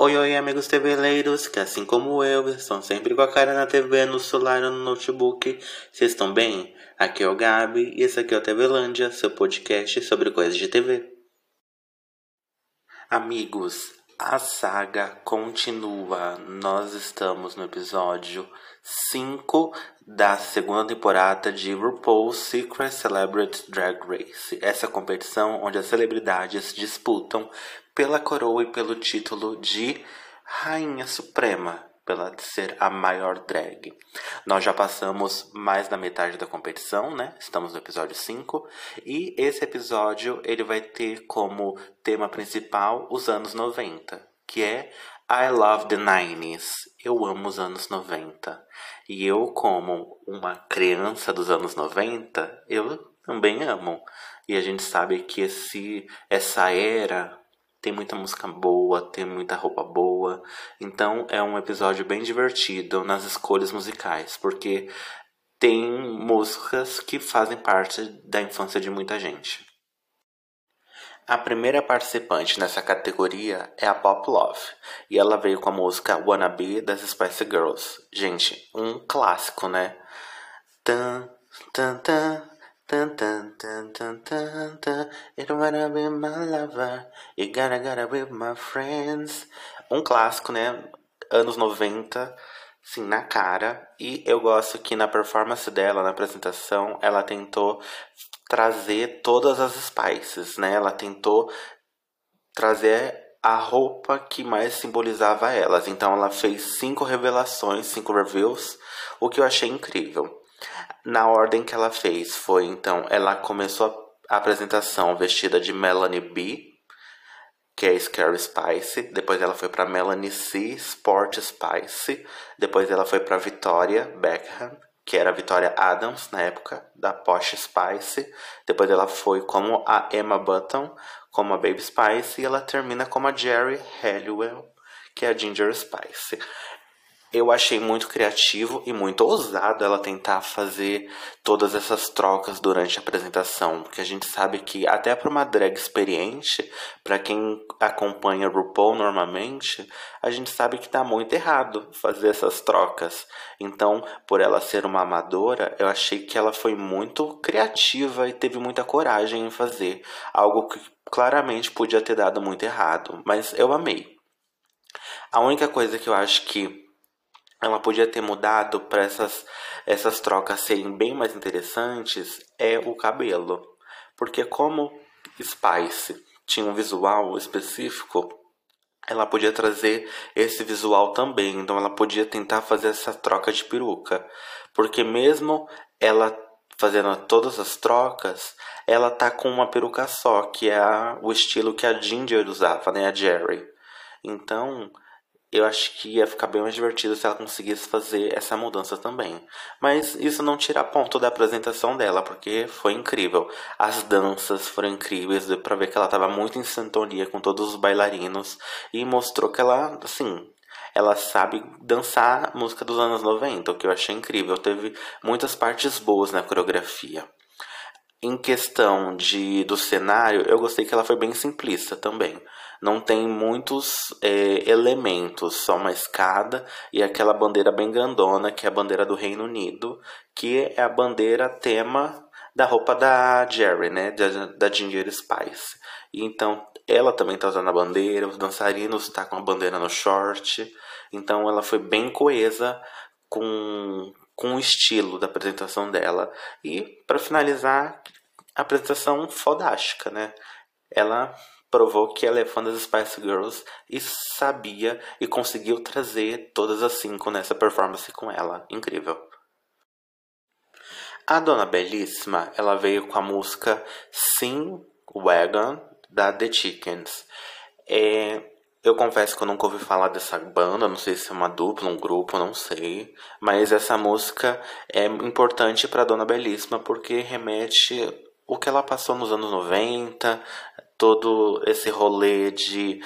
Oi, oi, amigos TVleiros, que assim como eu, estão sempre com a cara na TV, no celular ou no notebook. Vocês estão bem? Aqui é o Gabi e esse aqui é o TVlândia, seu podcast sobre coisas de TV. Amigos, a saga continua. Nós estamos no episódio 5 da segunda temporada de RuPaul's Secret Celebrity Drag Race. Essa competição onde as celebridades disputam pela coroa e pelo título de Rainha Suprema, pela ser a maior drag. Nós já passamos mais da metade da competição, né? Estamos no episódio 5 e esse episódio ele vai ter como tema principal os anos 90, que é I love the 90s. Eu amo os anos 90. E eu, como uma criança dos anos 90, eu também amo. E a gente sabe que esse, essa era tem muita música boa, tem muita roupa boa. Então é um episódio bem divertido nas escolhas musicais, porque tem músicas que fazem parte da infância de muita gente. A primeira participante nessa categoria é a Pop Love, e ela veio com a música Wanna Be das Spice Girls. Gente, um clássico, né? Tan, tan, tan, tan, tan, tan, tan, tan, tan. It wanna be my lover, you gotta, gotta be my friends. Um clássico, né? Anos 90, assim, na cara. E eu gosto que na performance dela, na apresentação, ela tentou trazer todas as spices, né? Ela tentou trazer a roupa que mais simbolizava elas. Então ela fez cinco revelações, cinco reviews, o que eu achei incrível. Na ordem que ela fez foi então, ela começou a apresentação vestida de Melanie B, que é Scary Spice, depois ela foi para Melanie C, Sport Spice, depois ela foi para Victoria Beckham, que era a Victoria Adams na época, da Posh Spice. Depois ela foi como a Emma Button, como a Baby Spice, e ela termina como a Jerry Halliwell, que é a Ginger Spice. Eu achei muito criativo e muito ousado ela tentar fazer todas essas trocas durante a apresentação, porque a gente sabe que até para uma drag experiente, para quem acompanha RuPaul normalmente, a gente sabe que tá muito errado fazer essas trocas. Então, por ela ser uma amadora, eu achei que ela foi muito criativa e teve muita coragem em fazer algo que claramente podia ter dado muito errado, mas eu amei. A única coisa que eu acho que ela podia ter mudado para essas, essas trocas serem bem mais interessantes é o cabelo. Porque como Spice tinha um visual específico, ela podia trazer esse visual também. Então ela podia tentar fazer essa troca de peruca. Porque mesmo ela fazendo todas as trocas, ela tá com uma peruca só, que é o estilo que a Ginger usava, né, a Jerry. Então, eu acho que ia ficar bem mais divertido se ela conseguisse fazer essa mudança também. Mas isso não tira ponto da apresentação dela, porque foi incrível. As danças foram incríveis, deu pra ver que ela estava muito em sintonia com todos os bailarinos e mostrou que ela, assim, ela sabe dançar música dos anos 90, o que eu achei incrível. Teve muitas partes boas na coreografia. Em questão de do cenário, eu gostei que ela foi bem simplista também não tem muitos é, elementos, só uma escada e aquela bandeira bem grandona, que é a bandeira do Reino Unido, que é a bandeira tema da roupa da Jerry, né, da, da Ginger Spice. Então ela também está usando a bandeira, os dançarinos tá com a bandeira no short. Então ela foi bem coesa com, com o estilo da apresentação dela. E para finalizar, a apresentação fodástica, né? Ela provou que ela é fã das Spice Girls e sabia e conseguiu trazer todas as cinco nessa performance com ela. Incrível. A Dona Belíssima, ela veio com a música Sing Wagon da The Chickens. É, eu confesso que eu nunca ouvi falar dessa banda, não sei se é uma dupla, um grupo, não sei. Mas essa música é importante para Dona Belíssima porque remete o que ela passou nos anos 90, todo esse rolê de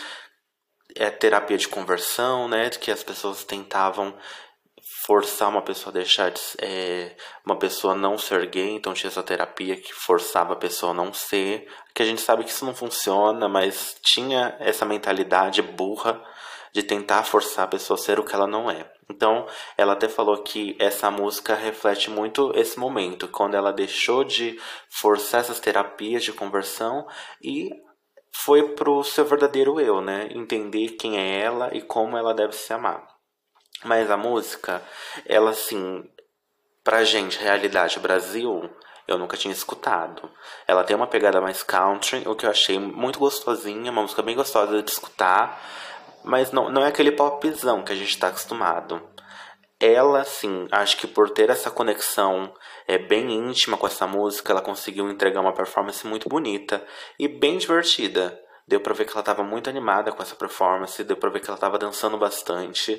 é, terapia de conversão, né? Que as pessoas tentavam forçar uma pessoa a deixar de, é, uma pessoa não ser gay, então tinha essa terapia que forçava a pessoa a não ser, que a gente sabe que isso não funciona, mas tinha essa mentalidade burra de tentar forçar a pessoa a ser o que ela não é. Então, ela até falou que essa música reflete muito esse momento, quando ela deixou de forçar essas terapias de conversão e foi pro seu verdadeiro eu, né? Entender quem é ela e como ela deve se amar. Mas a música, ela assim, pra gente, realidade Brasil, eu nunca tinha escutado. Ela tem uma pegada mais country, o que eu achei muito gostosinha, uma música bem gostosa de escutar, mas não, não é aquele popzão que a gente está acostumado. Ela, sim, acho que por ter essa conexão é, bem íntima com essa música, ela conseguiu entregar uma performance muito bonita e bem divertida. Deu pra ver que ela estava muito animada com essa performance, deu pra ver que ela estava dançando bastante.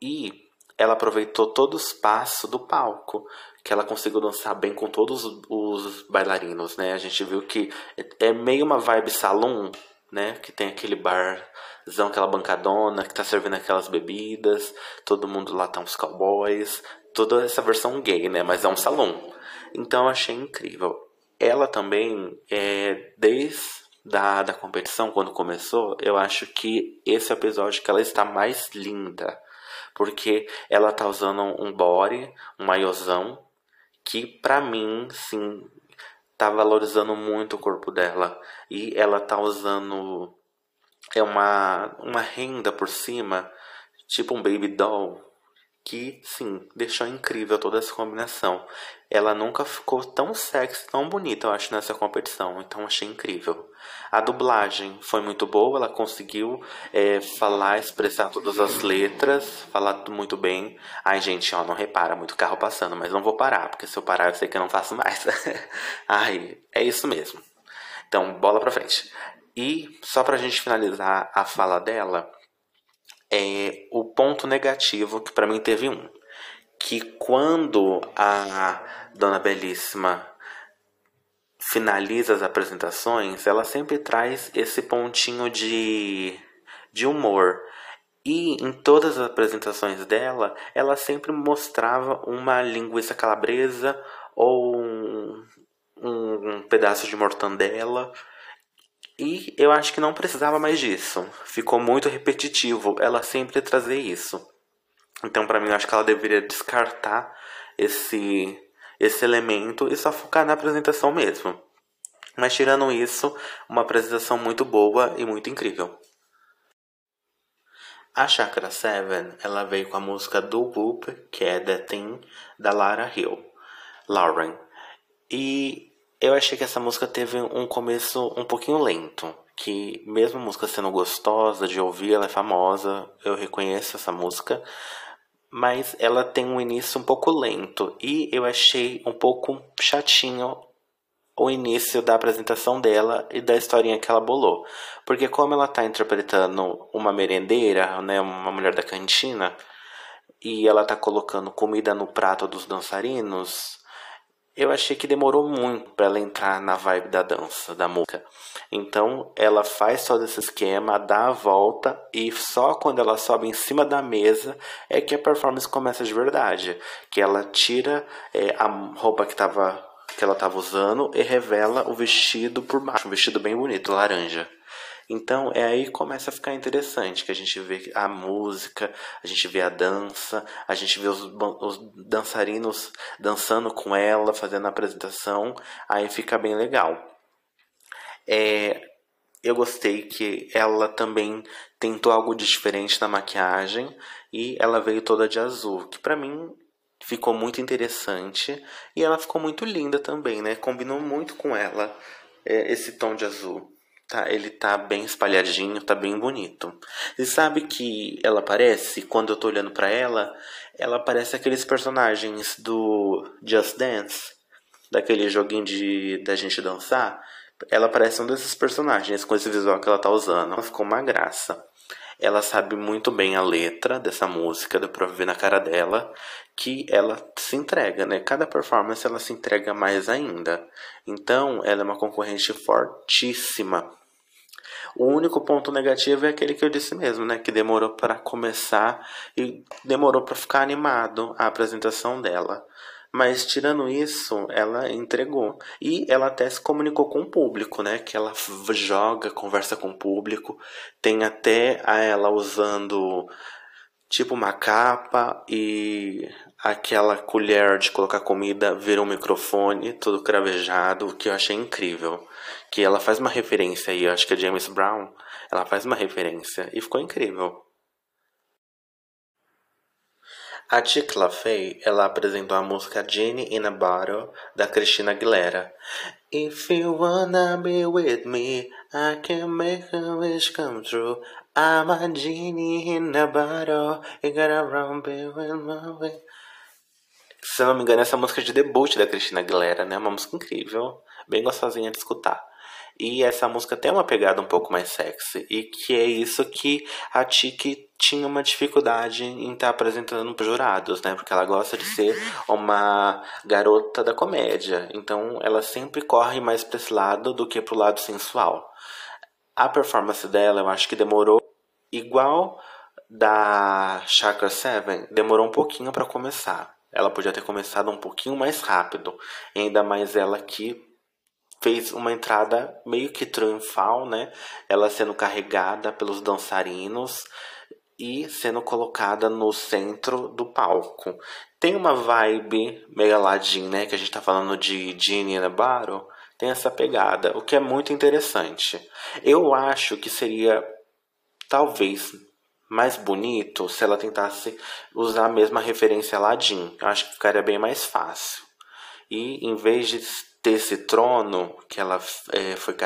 E ela aproveitou todo o espaço do palco, que ela conseguiu dançar bem com todos os bailarinos, né? A gente viu que é meio uma vibe salão, né? Que tem aquele barzão, aquela bancadona, que tá servindo aquelas bebidas, todo mundo lá tá uns cowboys, toda essa versão gay, né? Mas é um salão. Então eu achei incrível. Ela também, é, desde da, da competição, quando começou, eu acho que esse episódio que ela está mais linda. Porque ela tá usando um body, um maiôzão, que para mim, sim, tá valorizando muito o corpo dela. E ela tá usando é uma, uma renda por cima, tipo um baby doll, que sim, deixou incrível toda essa combinação. Ela nunca ficou tão sexy, tão bonita, eu acho, nessa competição, então achei incrível. A dublagem foi muito boa, ela conseguiu é, falar, expressar todas as letras, falar muito bem. Ai, gente, ó, não repara muito carro passando, mas não vou parar, porque se eu parar eu sei que eu não faço mais. Ai, é isso mesmo. Então, bola pra frente. E só pra gente finalizar a fala dela, é, o ponto negativo, que para mim teve um, que quando a Dona Belíssima finaliza as apresentações, ela sempre traz esse pontinho de, de humor. E em todas as apresentações dela, ela sempre mostrava uma linguiça calabresa ou um, um, um pedaço de mortandela e eu acho que não precisava mais disso. Ficou muito repetitivo ela sempre trazer isso. Então, para mim, eu acho que ela deveria descartar esse esse elemento e só focar na apresentação mesmo. Mas tirando isso, uma apresentação muito boa e muito incrível. A Chakra 7, ela veio com a música do Whoop, que é The Thing, da Lara Hill, Lauren. E eu achei que essa música teve um começo um pouquinho lento. Que mesmo a música sendo gostosa de ouvir, ela é famosa, eu reconheço essa música. Mas ela tem um início um pouco lento. E eu achei um pouco chatinho o início da apresentação dela e da historinha que ela bolou. Porque como ela está interpretando uma merendeira, né, uma mulher da cantina, e ela está colocando comida no prato dos dançarinos, eu achei que demorou muito para ela entrar na vibe da dança, da música. Então ela faz todo esse esquema, dá a volta e só quando ela sobe em cima da mesa é que a performance começa de verdade. Que ela tira é, a roupa que, tava, que ela estava usando e revela o vestido por baixo, um vestido bem bonito, laranja. Então é aí que começa a ficar interessante, que a gente vê a música, a gente vê a dança, a gente vê os, os dançarinos dançando com ela, fazendo a apresentação, aí fica bem legal. É, eu gostei que ela também tentou algo diferente na maquiagem e ela veio toda de azul, que para mim ficou muito interessante e ela ficou muito linda também, né? Combinou muito com ela é, esse tom de azul. Tá, ele tá bem espalhadinho, tá bem bonito. E sabe que ela parece, quando eu tô olhando para ela, ela parece aqueles personagens do Just Dance, daquele joguinho de da gente dançar. Ela parece um desses personagens com esse visual que ela tá usando. Ela ficou uma graça. Ela sabe muito bem a letra dessa música, dá pra ver na cara dela que ela se entrega, né? Cada performance ela se entrega mais ainda. Então, ela é uma concorrente fortíssima. O único ponto negativo é aquele que eu disse mesmo, né? Que demorou para começar e demorou para ficar animado a apresentação dela. Mas tirando isso, ela entregou. E ela até se comunicou com o público, né? Que ela joga, conversa com o público. Tem até a ela usando tipo uma capa e aquela colher de colocar comida vira um microfone, todo cravejado, que eu achei incrível. Que ela faz uma referência aí, acho que é James Brown, ela faz uma referência e ficou incrível. A Tic LaFay, ela apresentou a música Genie in a Bottle, da Christina Aguilera. If you wanna be with me, I can make a wish come true. I'm a genie in a bottle, you gotta run be with my way. Se não me engano, essa música é de debut da Christina Aguilera, né? Uma música incrível, bem gostosinha de escutar. E essa música tem uma pegada um pouco mais sexy. E que é isso que a Tiki tinha uma dificuldade em estar tá apresentando para jurados, né? Porque ela gosta de ser uma garota da comédia. Então ela sempre corre mais para esse lado do que para o lado sensual. A performance dela, eu acho que demorou igual da Chakra 7, demorou um pouquinho para começar. Ela podia ter começado um pouquinho mais rápido. Ainda mais ela que fez uma entrada meio que triunfal, né? Ela sendo carregada pelos dançarinos e sendo colocada no centro do palco. Tem uma vibe meio Aladdin, né? Que a gente tá falando de Genie Navarro. Tem essa pegada, o que é muito interessante. Eu acho que seria talvez mais bonito se ela tentasse usar a mesma referência Aladdin. Eu acho que ficaria bem mais fácil. E em vez de ter esse trono que ela é, foi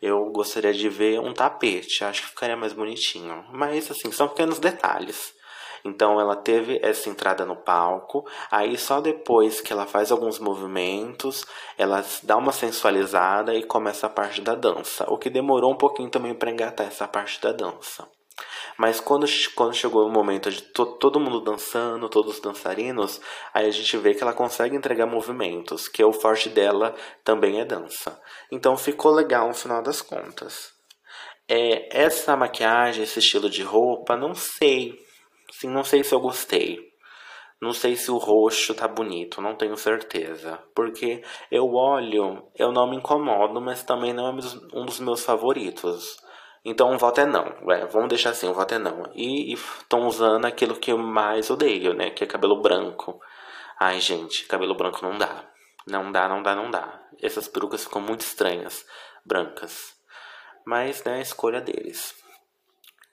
eu gostaria de ver um tapete. Acho que ficaria mais bonitinho. Mas assim, são pequenos detalhes. Então ela teve essa entrada no palco, aí só depois que ela faz alguns movimentos, ela dá uma sensualizada e começa a parte da dança, o que demorou um pouquinho também para engatar essa parte da dança. Mas quando, quando chegou o momento de to, todo mundo dançando, todos os dançarinos, aí a gente vê que ela consegue entregar movimentos, que é o forte dela também é dança. Então ficou legal no final das contas. É, essa maquiagem, esse estilo de roupa, não sei. Sim, não sei se eu gostei. Não sei se o roxo tá bonito, não tenho certeza. Porque eu olho, eu não me incomodo, mas também não é um dos meus favoritos. Então o voto é não. É, vamos deixar assim, o voto é não. E estão usando aquilo que eu mais odeio, né? Que é cabelo branco. Ai, gente, cabelo branco não dá. Não dá, não dá, não dá. Essas perucas ficam muito estranhas, brancas. Mas, né, a escolha deles.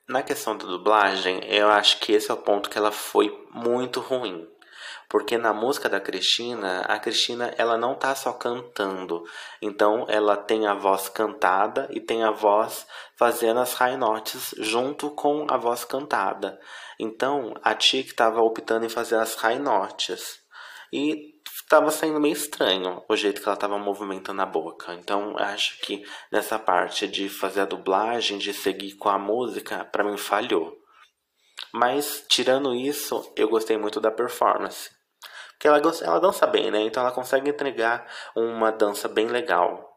Na questão da dublagem, eu acho que esse é o ponto que ela foi muito ruim. Porque na música da Cristina, a Cristina ela não tá só cantando. Então ela tem a voz cantada e tem a voz fazendo as high notes junto com a voz cantada. Então a Tia estava optando em fazer as high notes. E estava saindo meio estranho o jeito que ela estava movimentando a boca. Então acho que nessa parte de fazer a dublagem, de seguir com a música, para mim falhou. Mas tirando isso, eu gostei muito da performance. Porque ela, ela dança bem, né? Então ela consegue entregar uma dança bem legal.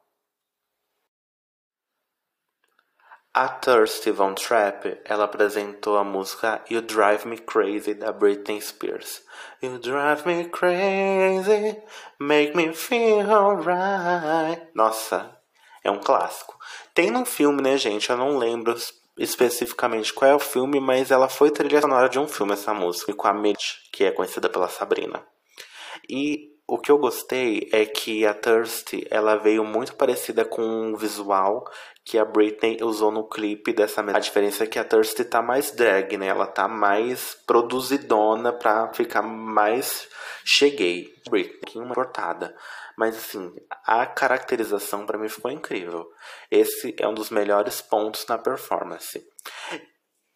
A Thirsty Von Trapp, ela apresentou a música You Drive Me Crazy da Britney Spears. You drive me crazy, make me feel alright. Nossa, é um clássico. Tem num filme, né, gente? Eu não lembro especificamente qual é o filme, mas ela foi trilha sonora de um filme, essa música, com a Mitch, que é conhecida pela Sabrina. E o que eu gostei é que a Thirsty ela veio muito parecida com o visual que a Britney usou no clipe dessa A diferença é que a Thirsty tá mais drag, né? Ela tá mais produzidona pra ficar mais cheguei. Britney, uma cortada. Mas assim, a caracterização para mim ficou incrível. Esse é um dos melhores pontos na performance.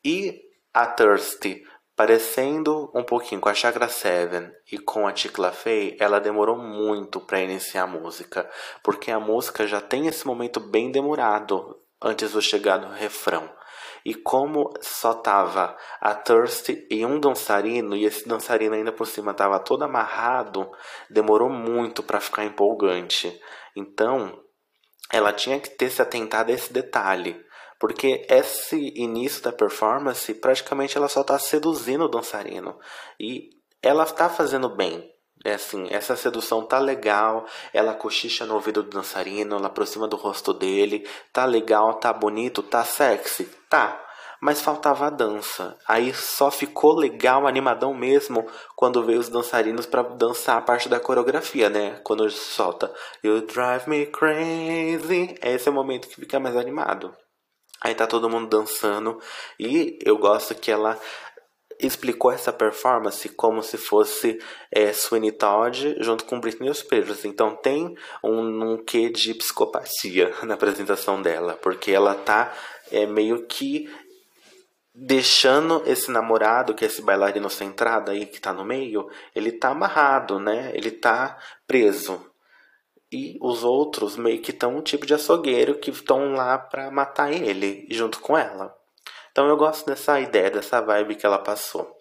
E a Thirsty Parecendo um pouquinho com a Chakra Seven e com a Ticla Fey, ela demorou muito para iniciar a música, porque a música já tem esse momento bem demorado antes do chegar no refrão. E como só tava a Thirsty e um dançarino, e esse dançarino ainda por cima tava todo amarrado, demorou muito para ficar empolgante. Então, ela tinha que ter se atentado a esse detalhe. Porque esse início da performance, praticamente ela só está seduzindo o dançarino. E ela está fazendo bem. É assim, essa sedução tá legal, ela cochicha no ouvido do dançarino, ela aproxima do rosto dele, tá legal, tá bonito, tá sexy, tá. Mas faltava a dança. Aí só ficou legal, animadão mesmo, quando veio os dançarinos para dançar a parte da coreografia, né? Quando solta You Drive Me Crazy. Esse é o momento que fica mais animado. Aí tá todo mundo dançando e eu gosto que ela explicou essa performance como se fosse é, Sweeney Todd junto com Britney Spears. Então tem um, um quê de psicopatia na apresentação dela, porque ela tá é, meio que deixando esse namorado, que é esse bailarino centrado aí que tá no meio, ele tá amarrado, né? Ele tá preso. E os outros meio que estão um tipo de açougueiro que estão lá para matar ele junto com ela. Então eu gosto dessa ideia, dessa vibe que ela passou.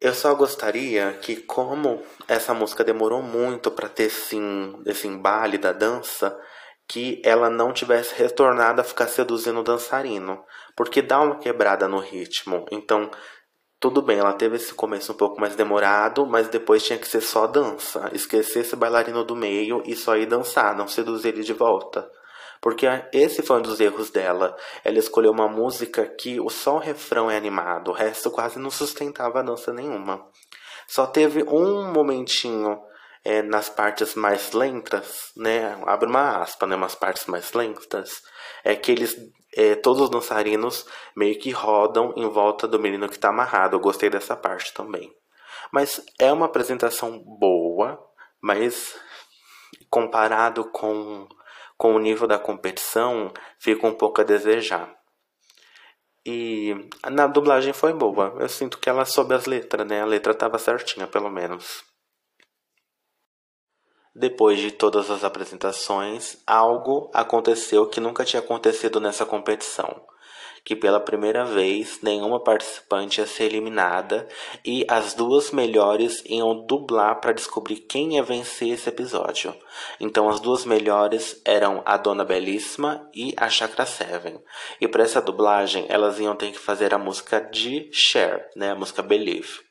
Eu só gostaria que, como essa música demorou muito para ter sim, esse embale da dança, que ela não tivesse retornado a ficar seduzindo o dançarino, porque dá uma quebrada no ritmo. Então, tudo bem, ela teve esse começo um pouco mais demorado, mas depois tinha que ser só dança, esquecer esse bailarino do meio e só ir dançar, não seduzir ele de volta. Porque esse foi um dos erros dela. Ela escolheu uma música que só o refrão é animado, o resto quase não sustentava dança nenhuma. Só teve um momentinho é, nas partes mais lentas, né? Abre uma aspa, né? Umas partes mais lentas. É que eles, é, todos os dançarinos meio que rodam em volta do menino que está amarrado. Eu gostei dessa parte também. Mas é uma apresentação boa, mas comparado com com o nível da competição, fica um pouco a desejar. E na dublagem foi boa. Eu sinto que ela soube as letras, né? A letra estava certinha, pelo menos. Depois de todas as apresentações, algo aconteceu que nunca tinha acontecido nessa competição que pela primeira vez nenhuma participante ia ser eliminada e as duas melhores iam dublar para descobrir quem ia vencer esse episódio. Então as duas melhores eram a Dona Belíssima e a Chakra Seven. E para essa dublagem elas iam ter que fazer a música de Cher, né, a música Believe.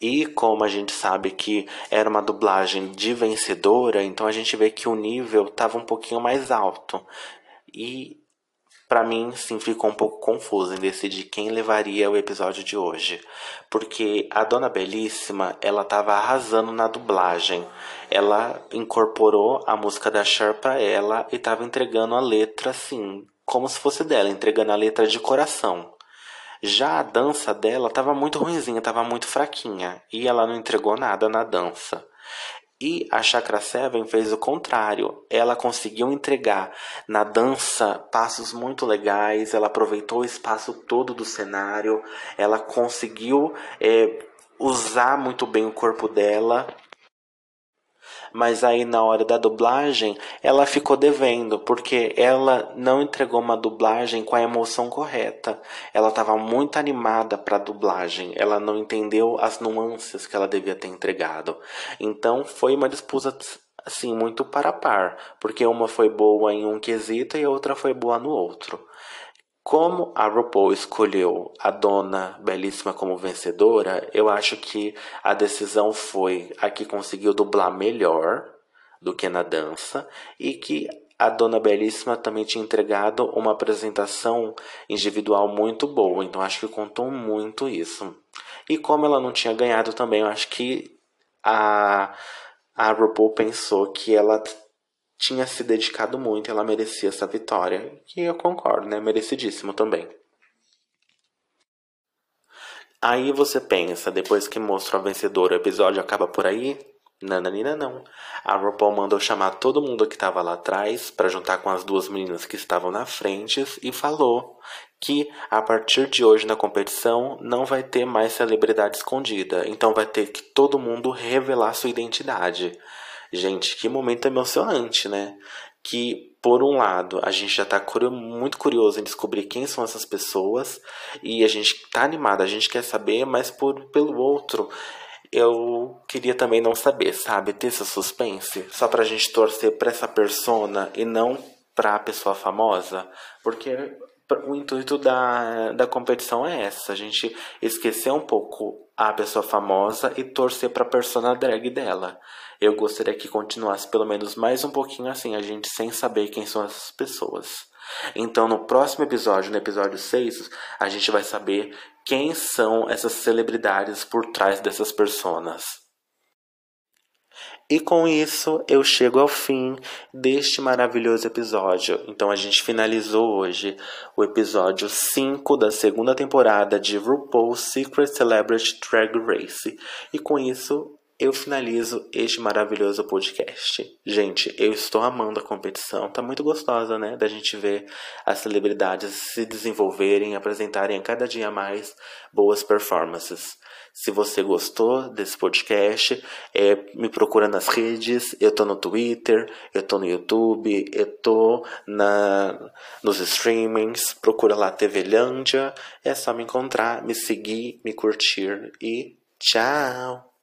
E como a gente sabe que era uma dublagem de vencedora, então a gente vê que o nível estava um pouquinho mais alto. E para mim, sim, ficou um pouco confuso em decidir quem levaria o episódio de hoje, porque a Dona Belíssima, ela tava arrasando na dublagem. Ela incorporou a música da Cher pra ela e tava entregando a letra assim, como se fosse dela, entregando a letra de coração. Já a dança dela tava muito ruinzinha, tava muito fraquinha, e ela não entregou nada na dança. E a Chakra Seven fez o contrário. Ela conseguiu entregar na dança passos muito legais, ela aproveitou o espaço todo do cenário, ela conseguiu é, usar muito bem o corpo dela mas aí na hora da dublagem ela ficou devendo, porque ela não entregou uma dublagem com a emoção correta. Ela estava muito animada para a dublagem, ela não entendeu as nuances que ela devia ter entregado. Então foi uma disputa assim muito para par, porque uma foi boa em um quesito e a outra foi boa no outro. Como a RuPaul escolheu a dona belíssima como vencedora, eu acho que a decisão foi a que conseguiu dublar melhor do que na dança e que a dona belíssima também tinha entregado uma apresentação individual muito boa, então acho que contou muito isso. E como ela não tinha ganhado também, eu acho que a a RuPaul pensou que ela tinha se dedicado muito e ela merecia essa vitória. Que eu concordo, né? Merecidíssimo também. Aí você pensa, depois que mostra a vencedora, o episódio acaba por aí? Nananina não. A RuPaul mandou chamar todo mundo que estava lá atrás para juntar com as duas meninas que estavam na frente e falou que a partir de hoje na competição não vai ter mais celebridade escondida, então vai ter que todo mundo revelar sua identidade. Gente, que momento emocionante, né? Que, por um lado, a gente já tá muito curioso em descobrir quem são essas pessoas e a gente tá animado, a gente quer saber, mas por, pelo outro, eu queria também não saber, sabe? Ter esse suspense, só pra gente torcer pra essa persona e não pra pessoa famosa, porque o intuito da, da competição é essa, a gente esquecer um pouco a pessoa famosa e torcer para a persona drag dela. Eu gostaria que continuasse pelo menos mais um pouquinho assim, a gente sem saber quem são essas pessoas. Então, no próximo episódio, no episódio 6, a gente vai saber quem são essas celebridades por trás dessas personas. E com isso eu chego ao fim deste maravilhoso episódio. Então a gente finalizou hoje o episódio 5 da segunda temporada de RuPaul's Secret Celebrity Drag Race. E com isso eu finalizo este maravilhoso podcast. Gente, eu estou amando a competição. Tá muito gostosa, né? Da gente ver as celebridades se desenvolverem, apresentarem a cada dia mais boas performances. Se você gostou desse podcast, é, me procura nas redes. Eu tô no Twitter, eu tô no YouTube, eu tô na, nos streamings. Procura lá TV Lândia. É só me encontrar, me seguir, me curtir e tchau!